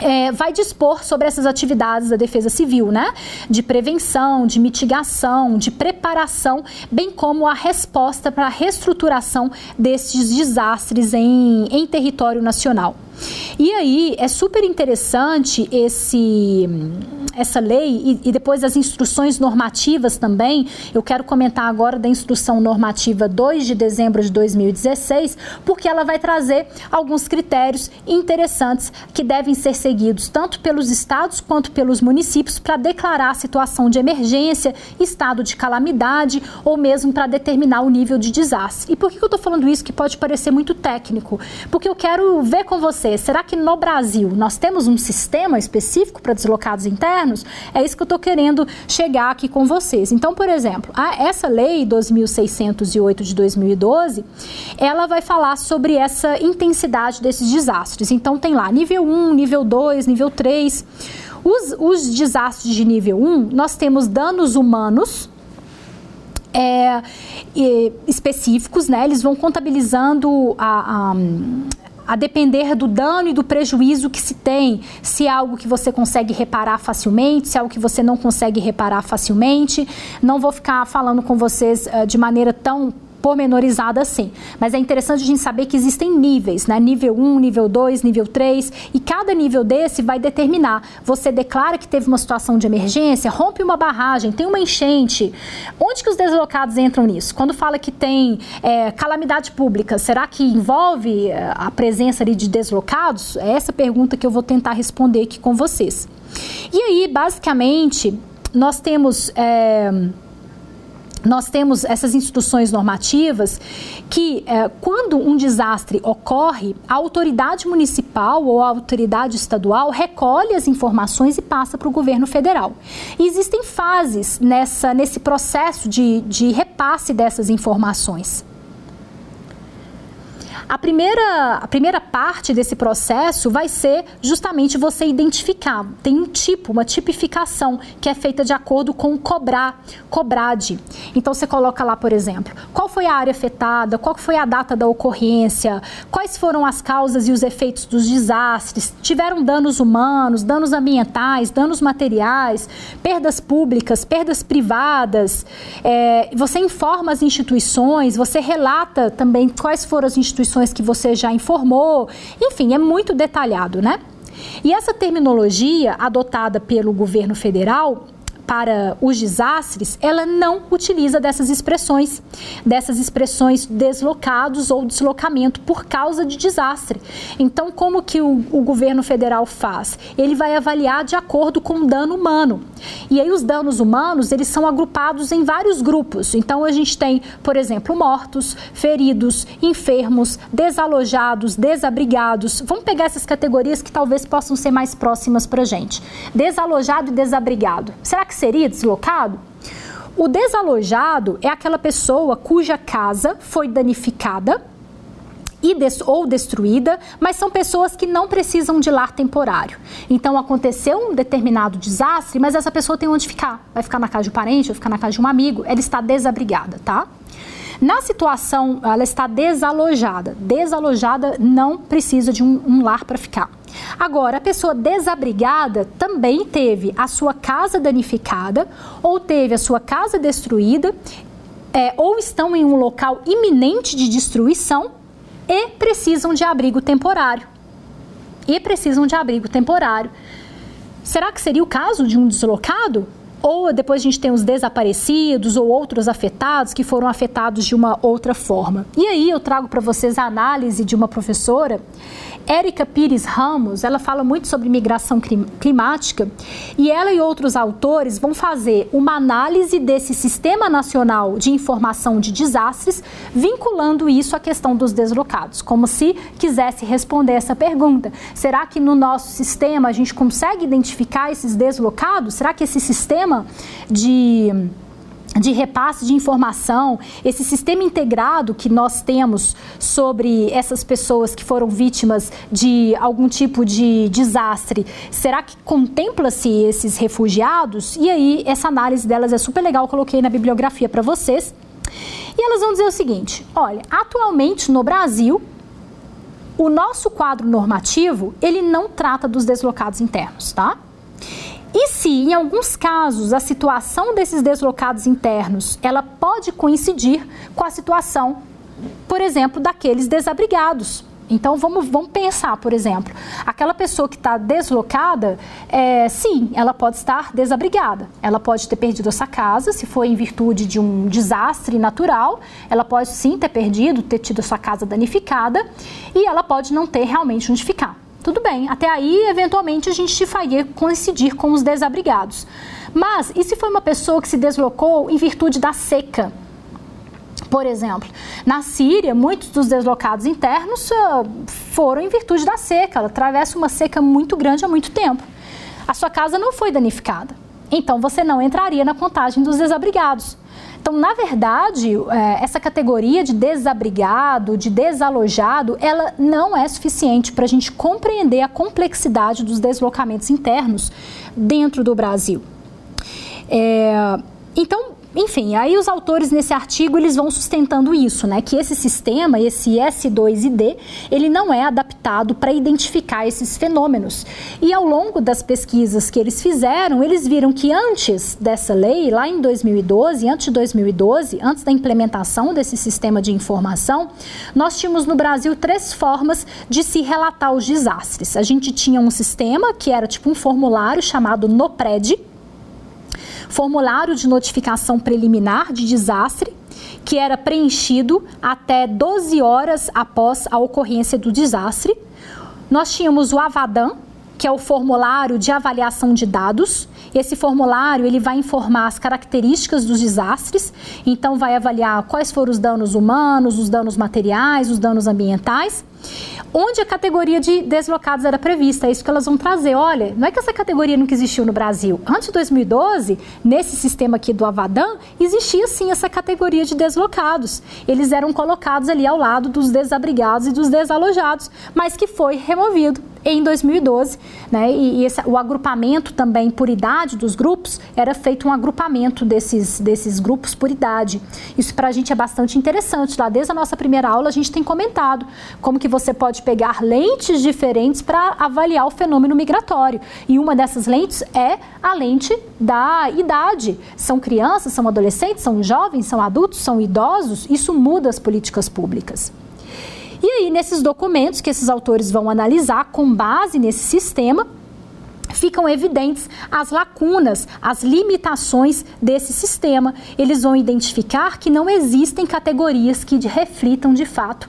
é, vai dispor sobre essas atividades da Defesa Civil, né? De prevenção, de mitigação, de preparação, bem como a resposta para a reestruturação desses desastres em, em território nacional. E aí é super interessante esse essa lei e, e, depois as instruções normativas também. Eu quero comentar agora da instrução normativa 2 de dezembro de 2016, porque ela vai trazer alguns critérios interessantes que devem ser seguidos tanto pelos estados quanto pelos municípios para declarar a situação de emergência, estado de calamidade ou mesmo para determinar o nível de desastre. E por que eu estou falando isso que pode parecer muito técnico? Porque eu quero ver com você, será que no Brasil nós temos um sistema específico para deslocados internos? É isso que eu estou querendo chegar aqui com vocês. Então, por exemplo, a, essa lei 2608 de 2012, ela vai falar sobre essa intensidade desses desastres. Então, tem lá nível 1, nível 2, nível 3. Os, os desastres de nível 1, nós temos danos humanos, é, específicos, né? Eles vão contabilizando a, a, depender do dano e do prejuízo que se tem, se é algo que você consegue reparar facilmente, se é algo que você não consegue reparar facilmente. Não vou ficar falando com vocês uh, de maneira tão pormenorizada assim. Mas é interessante a gente saber que existem níveis, né? Nível 1, nível 2, nível 3, e cada nível desse vai determinar. Você declara que teve uma situação de emergência, rompe uma barragem, tem uma enchente. Onde que os deslocados entram nisso? Quando fala que tem é, calamidade pública, será que envolve é, a presença ali de deslocados? É essa pergunta que eu vou tentar responder aqui com vocês. E aí, basicamente, nós temos. É, nós temos essas instituições normativas que, é, quando um desastre ocorre, a autoridade municipal ou a autoridade estadual recolhe as informações e passa para o governo federal. E existem fases nessa, nesse processo de, de repasse dessas informações. A primeira, a primeira parte desse processo vai ser justamente você identificar. Tem um tipo, uma tipificação que é feita de acordo com o cobrar, cobrade. Então você coloca lá, por exemplo, qual foi a área afetada, qual foi a data da ocorrência, quais foram as causas e os efeitos dos desastres, tiveram danos humanos, danos ambientais, danos materiais, perdas públicas, perdas privadas. É, você informa as instituições, você relata também quais foram as instituições que você já informou. Enfim, é muito detalhado, né? E essa terminologia adotada pelo governo federal para os desastres, ela não utiliza dessas expressões, dessas expressões deslocados ou deslocamento por causa de desastre. Então, como que o, o governo federal faz? Ele vai avaliar de acordo com o dano humano. E aí os danos humanos, eles são agrupados em vários grupos. Então, a gente tem, por exemplo, mortos, feridos, enfermos, desalojados, desabrigados. Vamos pegar essas categorias que talvez possam ser mais próximas para gente. Desalojado e desabrigado. Será que seria deslocado? O desalojado é aquela pessoa cuja casa foi danificada ou destruída, mas são pessoas que não precisam de lar temporário. Então aconteceu um determinado desastre, mas essa pessoa tem onde ficar. Vai ficar na casa de um parente, vai ficar na casa de um amigo, ela está desabrigada, tá? Na situação, ela está desalojada. Desalojada não precisa de um, um lar para ficar. Agora, a pessoa desabrigada também teve a sua casa danificada ou teve a sua casa destruída é, ou estão em um local iminente de destruição e precisam de abrigo temporário. E precisam de abrigo temporário. Será que seria o caso de um deslocado? Ou depois a gente tem os desaparecidos ou outros afetados que foram afetados de uma outra forma. E aí eu trago para vocês a análise de uma professora Érica Pires Ramos, ela fala muito sobre migração climática e ela e outros autores vão fazer uma análise desse Sistema Nacional de Informação de Desastres, vinculando isso à questão dos deslocados, como se quisesse responder essa pergunta. Será que no nosso sistema a gente consegue identificar esses deslocados? Será que esse sistema de de repasse de informação, esse sistema integrado que nós temos sobre essas pessoas que foram vítimas de algum tipo de desastre, será que contempla-se esses refugiados? E aí, essa análise delas é super legal, coloquei na bibliografia para vocês. E elas vão dizer o seguinte: olha, atualmente no Brasil, o nosso quadro normativo, ele não trata dos deslocados internos, tá? E se, em alguns casos, a situação desses deslocados internos ela pode coincidir com a situação, por exemplo, daqueles desabrigados. Então vamos, vamos pensar, por exemplo, aquela pessoa que está deslocada, é, sim, ela pode estar desabrigada. Ela pode ter perdido essa casa, se for em virtude de um desastre natural, ela pode sim ter perdido, ter tido a sua casa danificada, e ela pode não ter realmente onde ficar. Tudo bem, até aí, eventualmente, a gente faria coincidir com os desabrigados. Mas, e se foi uma pessoa que se deslocou em virtude da seca? Por exemplo, na Síria, muitos dos deslocados internos uh, foram em virtude da seca. Ela atravessa uma seca muito grande há muito tempo. A sua casa não foi danificada. Então, você não entraria na contagem dos desabrigados. Então, na verdade, é, essa categoria de desabrigado, de desalojado, ela não é suficiente para a gente compreender a complexidade dos deslocamentos internos dentro do Brasil. É, então, enfim, aí os autores nesse artigo eles vão sustentando isso, né? Que esse sistema, esse S2 e D, ele não é adaptado para identificar esses fenômenos. E ao longo das pesquisas que eles fizeram, eles viram que antes dessa lei, lá em 2012, antes de 2012, antes da implementação desse sistema de informação, nós tínhamos no Brasil três formas de se relatar os desastres. A gente tinha um sistema que era tipo um formulário chamado NOPRED, formulário de notificação preliminar de desastre, que era preenchido até 12 horas após a ocorrência do desastre. Nós tínhamos o Avadan, que é o formulário de avaliação de dados. Esse formulário ele vai informar as características dos desastres, então vai avaliar quais foram os danos humanos, os danos materiais, os danos ambientais onde a categoria de deslocados era prevista. É isso que elas vão trazer. Olha, não é que essa categoria nunca existiu no Brasil. Antes de 2012, nesse sistema aqui do Avadan, existia sim essa categoria de deslocados. Eles eram colocados ali ao lado dos desabrigados e dos desalojados, mas que foi removido em 2012, né? E, e esse, o agrupamento também por idade dos grupos era feito um agrupamento desses, desses grupos por idade. Isso para a gente é bastante interessante. Lá desde a nossa primeira aula a gente tem comentado como que você pode pegar lentes diferentes para avaliar o fenômeno migratório. E uma dessas lentes é a lente da idade. São crianças, são adolescentes, são jovens, são adultos, são idosos. Isso muda as políticas públicas. E aí, nesses documentos que esses autores vão analisar, com base nesse sistema, ficam evidentes as lacunas, as limitações desse sistema. Eles vão identificar que não existem categorias que reflitam de fato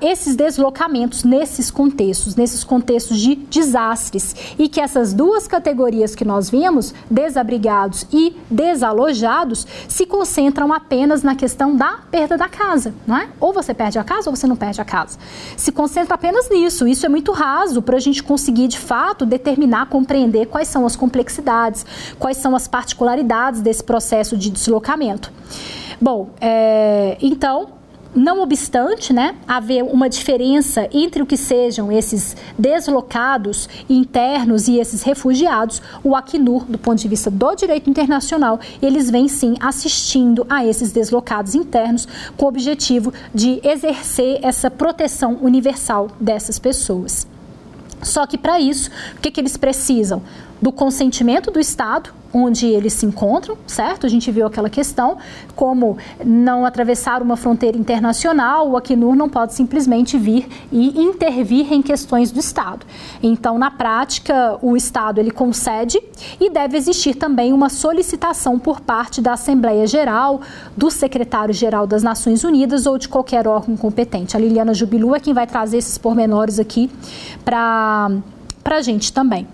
esses deslocamentos nesses contextos, nesses contextos de desastres, e que essas duas categorias que nós vimos, desabrigados e desalojados, se concentram apenas na questão da perda da casa, não é? Ou você perde a casa ou você não perde a casa. Se concentra apenas nisso. Isso é muito raso para a gente conseguir, de fato, determinar, compreender quais são as complexidades, quais são as particularidades desse processo de deslocamento. Bom, é, então não obstante, né, haver uma diferença entre o que sejam esses deslocados internos e esses refugiados, o Acnur, do ponto de vista do direito internacional, eles vêm sim assistindo a esses deslocados internos com o objetivo de exercer essa proteção universal dessas pessoas. Só que para isso, o que, que eles precisam? Do consentimento do Estado, onde eles se encontram, certo? A gente viu aquela questão, como não atravessar uma fronteira internacional, o Acnur não pode simplesmente vir e intervir em questões do Estado. Então, na prática, o Estado ele concede e deve existir também uma solicitação por parte da Assembleia Geral, do Secretário-Geral das Nações Unidas ou de qualquer órgão competente. A Liliana Jubilu é quem vai trazer esses pormenores aqui para a gente também.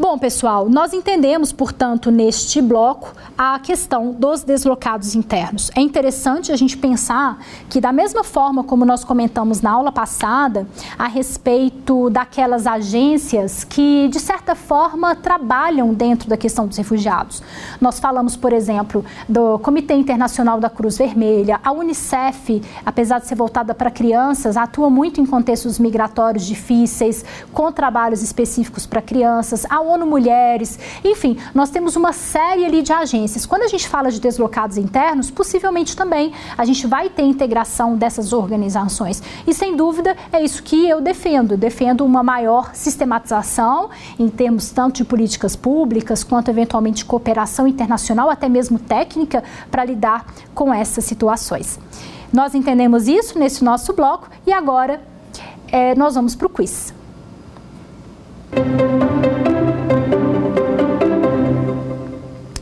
Bom, pessoal, nós entendemos, portanto, neste bloco, a questão dos deslocados internos. É interessante a gente pensar que, da mesma forma como nós comentamos na aula passada, a respeito daquelas agências que, de certa forma, trabalham dentro da questão dos refugiados. Nós falamos, por exemplo, do Comitê Internacional da Cruz Vermelha, a Unicef, apesar de ser voltada para crianças, atua muito em contextos migratórios difíceis, com trabalhos específicos para crianças. A ONU Mulheres, enfim, nós temos uma série ali de agências. Quando a gente fala de deslocados internos, possivelmente também a gente vai ter integração dessas organizações. E sem dúvida é isso que eu defendo. Defendo uma maior sistematização em termos tanto de políticas públicas quanto eventualmente cooperação internacional, até mesmo técnica, para lidar com essas situações. Nós entendemos isso nesse nosso bloco e agora é, nós vamos para o quiz.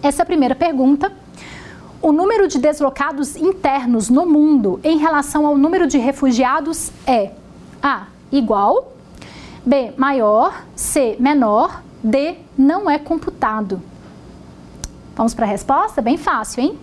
Essa é a primeira pergunta. O número de deslocados internos no mundo em relação ao número de refugiados é A. igual, B. maior, C. menor, D. não é computado. Vamos para a resposta? Bem fácil, hein?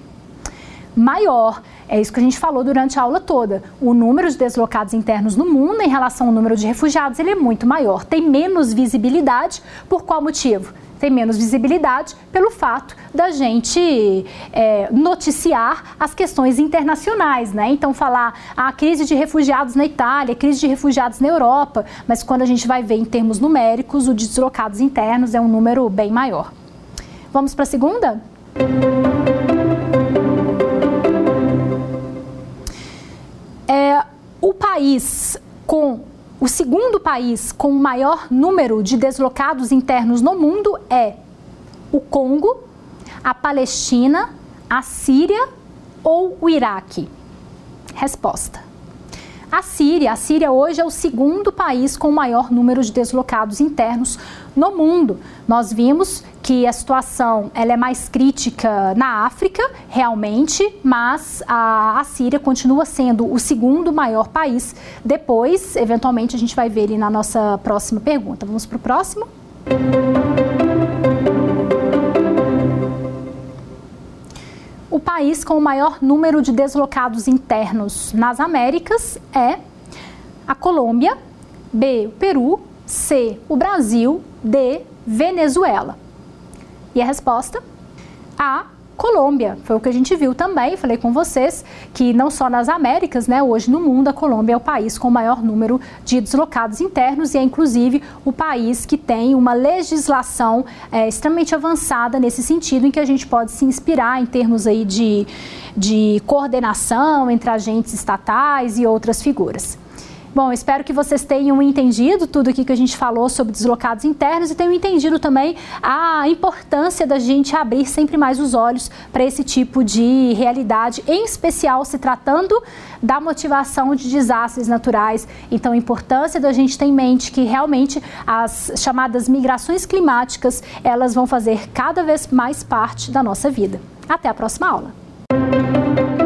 Maior. É isso que a gente falou durante a aula toda. O número de deslocados internos no mundo em relação ao número de refugiados ele é muito maior. Tem menos visibilidade. Por qual motivo? tem menos visibilidade pelo fato da gente é, noticiar as questões internacionais, né? Então, falar a crise de refugiados na Itália, crise de refugiados na Europa, mas quando a gente vai ver em termos numéricos, o de deslocados internos é um número bem maior. Vamos para a segunda? É, país com o segundo país com o maior número de deslocados internos no mundo é o Congo, a Palestina, a Síria ou o Iraque? Resposta: a Síria. A Síria hoje é o segundo país com o maior número de deslocados internos no mundo. Nós vimos que a situação ela é mais crítica na África, realmente, mas a, a Síria continua sendo o segundo maior país. Depois, eventualmente, a gente vai ver ele na nossa próxima pergunta. Vamos para o próximo? O país com o maior número de deslocados internos nas Américas é a Colômbia, B, o Peru, C, o Brasil, D, Venezuela. E a resposta? A, Colômbia. Foi o que a gente viu também, falei com vocês, que não só nas Américas, né, hoje no mundo, a Colômbia é o país com o maior número de deslocados internos e é inclusive o país que tem uma legislação é, extremamente avançada nesse sentido, em que a gente pode se inspirar em termos aí de, de coordenação entre agentes estatais e outras figuras. Bom, espero que vocês tenham entendido tudo aqui que a gente falou sobre deslocados internos e tenham entendido também a importância da gente abrir sempre mais os olhos para esse tipo de realidade, em especial se tratando da motivação de desastres naturais. Então, a importância da gente ter em mente que realmente as chamadas migrações climáticas, elas vão fazer cada vez mais parte da nossa vida. Até a próxima aula.